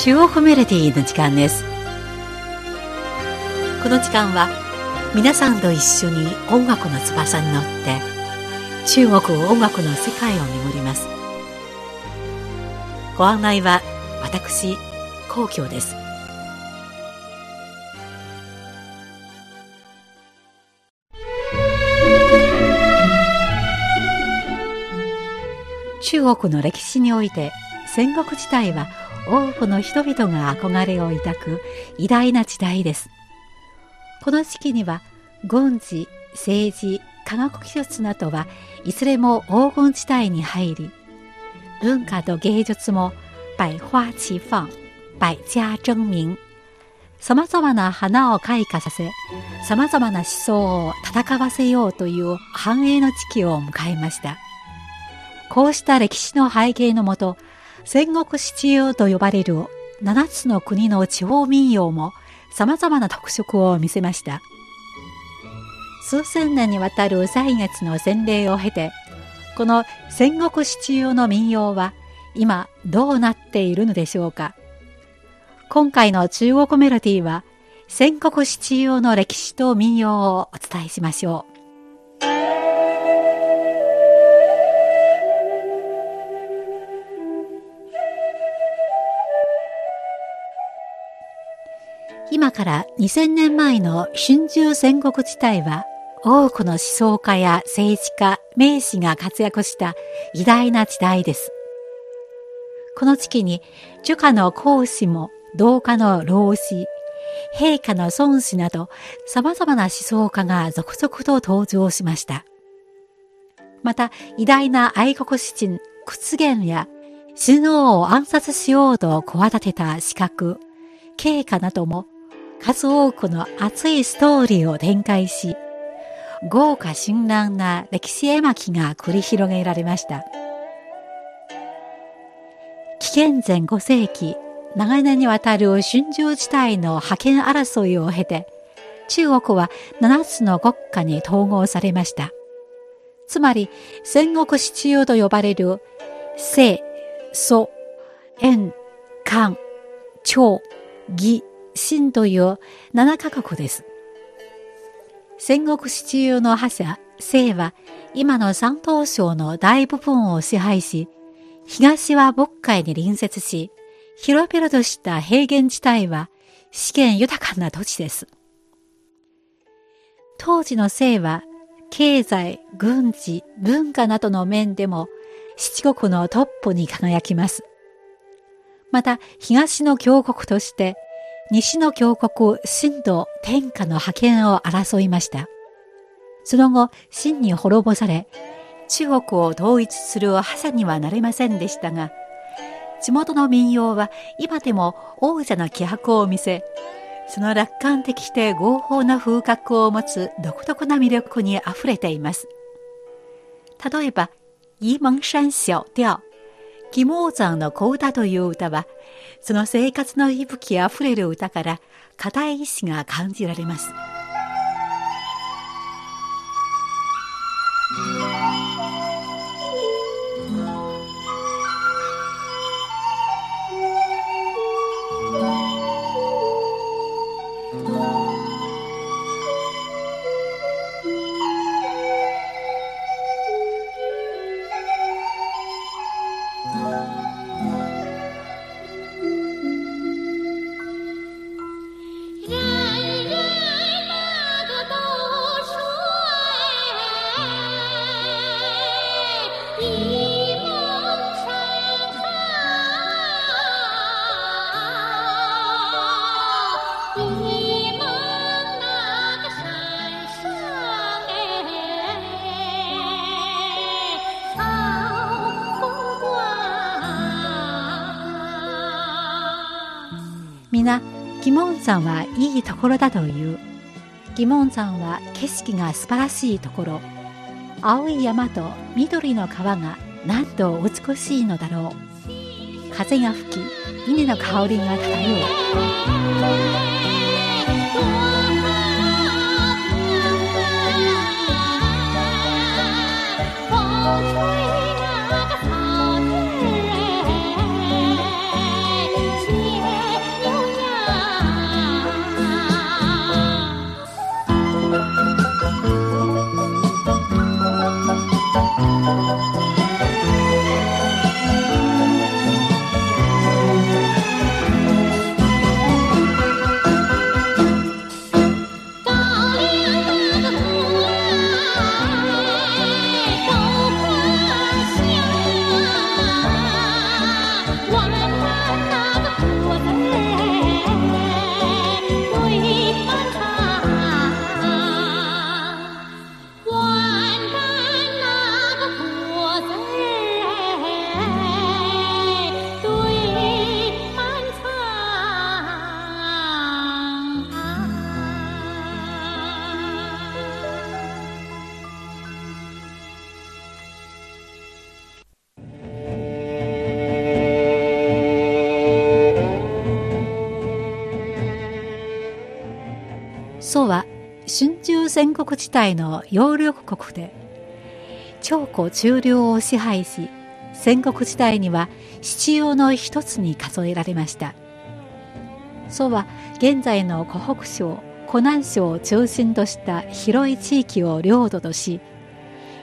中国メロディの時間です。この時間は皆さんと一緒に音楽の翼に乗って中国音楽の世界を巡ります。ご案内は私皇居です。中国の歴史において戦国時代は多くの人々が憧れを抱く偉大な時代です。この時期には軍事、政治、科学技術などはいずれも黄金時代に入り、文化と芸術も百花齊放、百家争鳴、様々な花を開花させ、様々な思想を戦わせようという繁栄の時期を迎えました。こうした歴史の背景のもと、戦国七雄と呼ばれる七つの国の地方民謡も様々な特色を見せました。数千年にわたる歳月の洗礼を経て、この戦国七雄の民謡は今どうなっているのでしょうか。今回の中国メロディーは戦国七雄の歴史と民謡をお伝えしましょう。今から2000年前の春秋戦国時代は多くの思想家や政治家、名士が活躍した偉大な時代です。この時期に、儒家の孔子も、道家の老子、陛下の孫子など様々な思想家が続々と登場しました。また、偉大な愛国詩人、屈原や、首脳を暗殺しようと企てた資格、経過なども数多くの熱いストーリーを展開し、豪華絢爛な歴史絵巻が繰り広げられました。紀元前5世紀、長年にわたる春秋時代の覇権争いを経て、中国は7つの国家に統合されました。つまり、戦国七雄と呼ばれる、清、蘇、燕、漢、趙、義、秦という7カ国です。戦国七雄の覇者、清は今の山東省の大部分を支配し、東は渤海に隣接し、広々とした平原地帯は資源豊かな土地です。当時の清は、経済、軍事、文化などの面でも七国のトップに輝きます。また、東の強国として、西の強国、秦と天下の覇権を争いました。その後、秦に滅ぼされ、中国を統一する覇者にはなれませんでしたが、地元の民謡は今でも王者の気迫を見せ、その楽観的して合法な風格を持つ独特な魅力に溢れています。例えば、沂蒙山小調、義毛山の小歌という歌は、その生活の息吹あふれる歌から固い意志が感じられます。疑問山はいいところだという。疑問山は景色が素晴らしいところ。青い山と緑の川がなんと美しいのだろう。風が吹き、稲の香りが漂う。戦国時代の有力国で長古中領を支配し戦国時代には七葉の一つに数えられました。蘇は現在の湖北省湖南省を中心とした広い地域を領土とし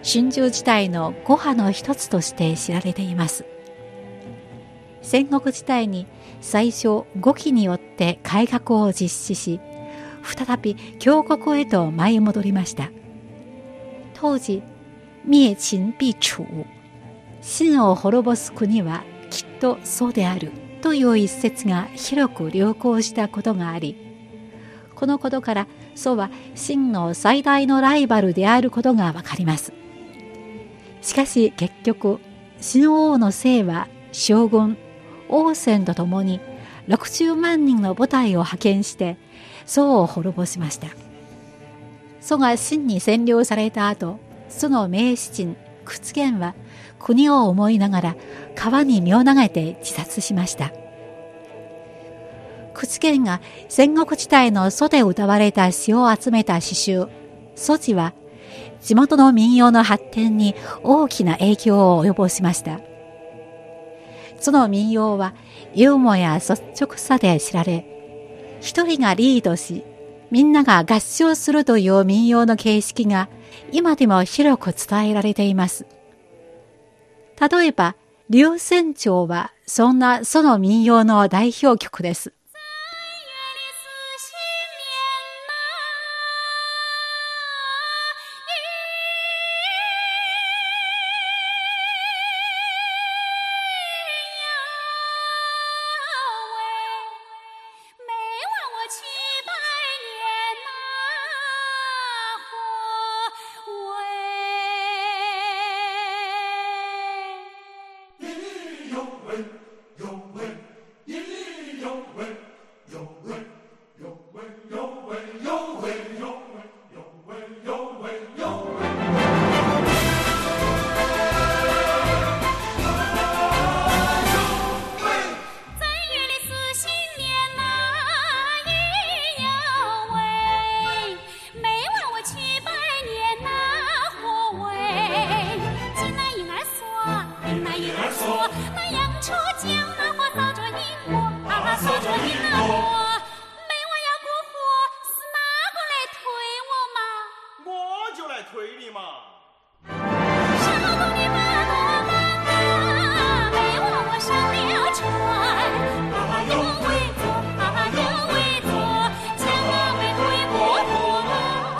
春秋時代の五派の一つとして知られています。戦国時代に最初五期によって改革を実施し再び強国へと舞い戻りました。当時滅秦必楚秦を滅ぼす国はきっとそうであるという一節が広く流行したことがありこのことから祖は秦の最大のライバルであることがわかります。しかし結局秦王の姓は将軍王翦と共に60万人の部隊を派遣して宋を滅ぼしました。蘇が秦に占領された後その名士人屈原は国を思いながら川に身を投げて自殺しました。屈原が戦国時代の祖で歌われた詩を集めた詩集「祖辞」は地元の民謡の発展に大きな影響を及ぼしました。その民謡はユーモや率直さで知られ一人がリードしみんなが合唱するという民謡の形式が今でも広く伝えられています例えば、流船長はそんなその民謡の代表曲です。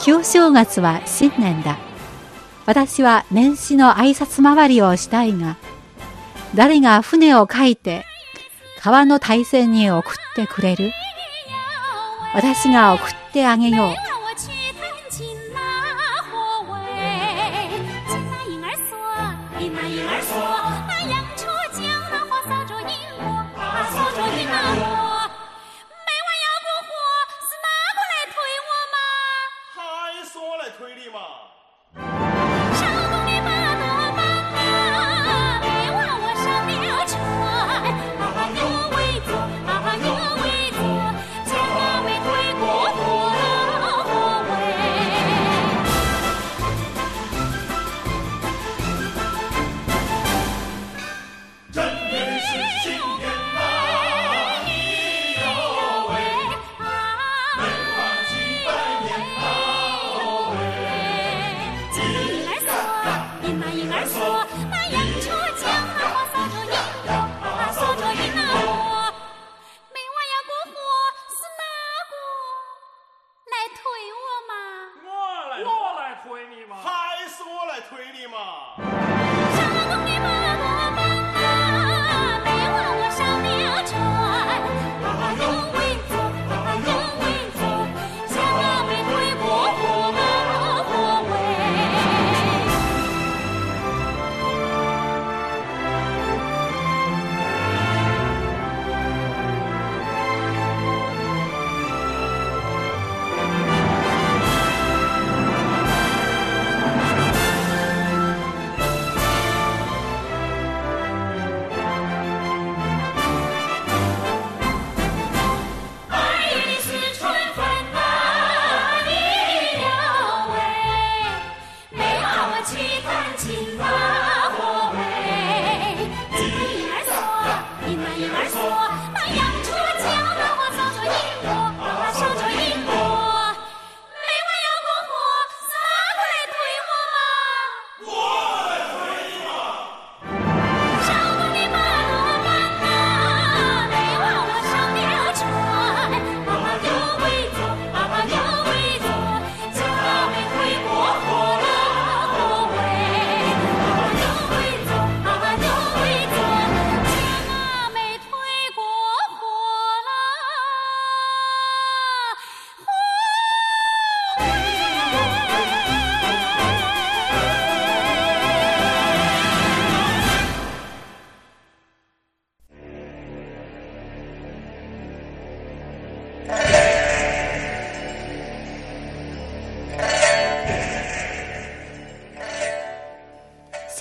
旧正月は新年だ。私は年始の挨拶回りをしたいが、誰が船を書いて川の大戦に送ってくれる私が送ってあげよう。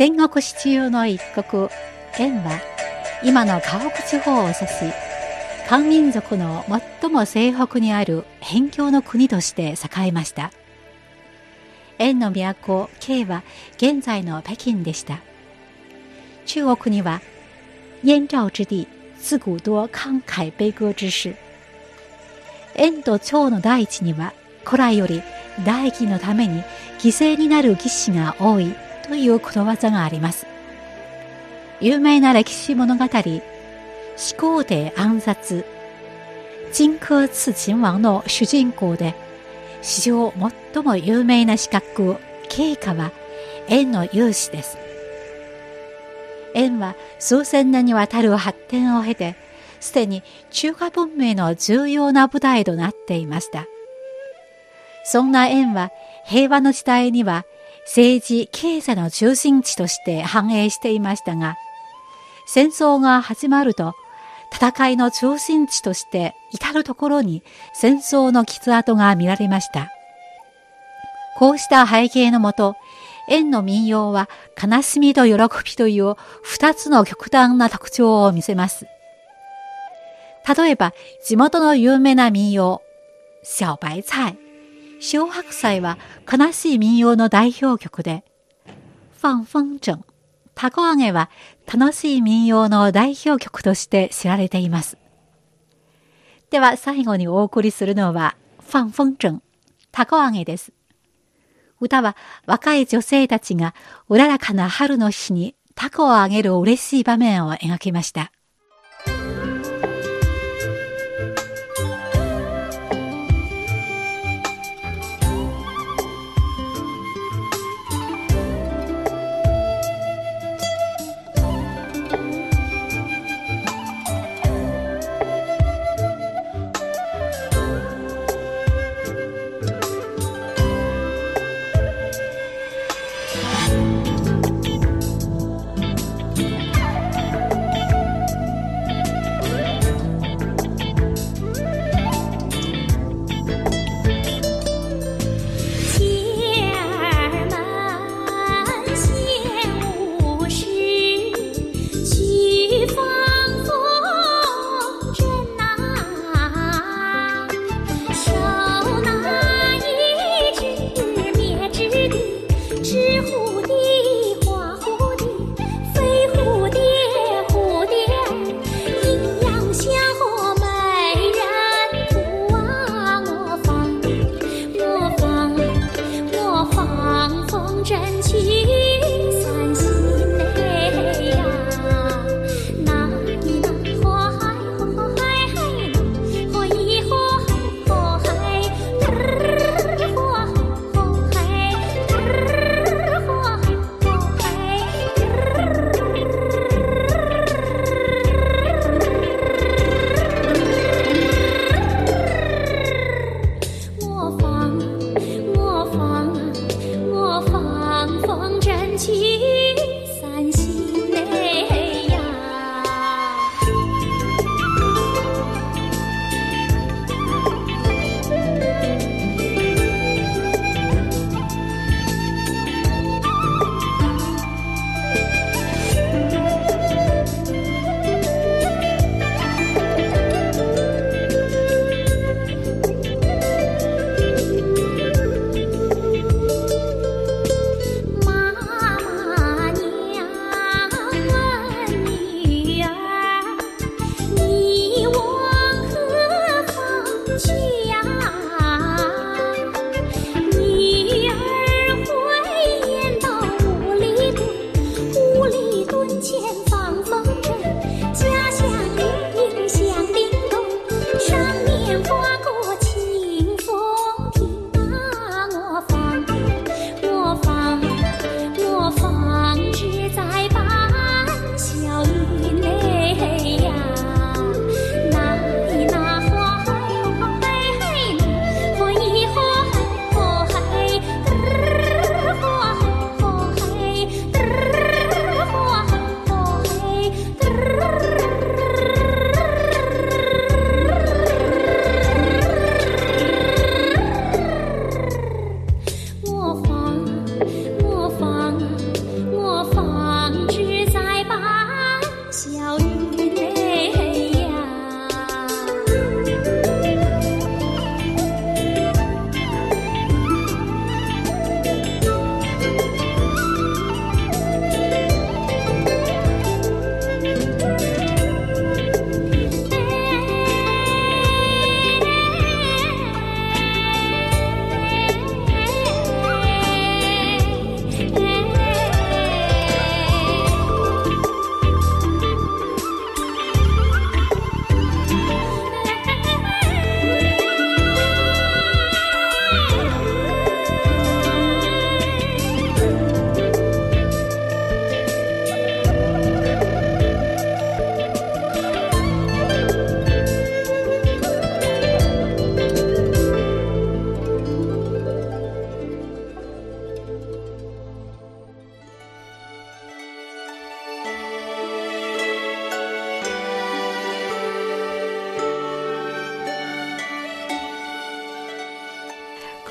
戦国史中の一国、燕は、今の河北地方を指し、漢民族の最も西北にある辺境の国として栄えました。燕の都、慶は現在の北京でした。中国には、燕赵之地、自古多慷慨悲歌之士。燕と趙の大地には、古来より大義のために犠牲になる義士が多いということわざがあります。有名な歴史物語、始皇帝暗殺、荆轲刺秦王の主人公で、史上最も有名な資格、慶家は、円の有志です。円は数千年にわたる発展を経て、すでに中華文明の重要な舞台となっていました。そんな円は平和の時代には政治、経済の中心地として繁栄していましたが、戦争が始まると戦いの中心地として至るところに戦争の傷跡が見られました。こうした背景のもと、円の民謡は悲しみと喜びという二つの極端な特徴を見せます。例えば、地元の有名な民謡、小白菜、小白菜は悲しい民謡の代表曲で、放風筝、たこ揚げは楽しい民謡の代表曲として知られています。では最後にお送りするのは、放風筝、たこ揚げです。歌は若い女性たちがうららかな春の日にタコをあげる嬉しい場面を描きました。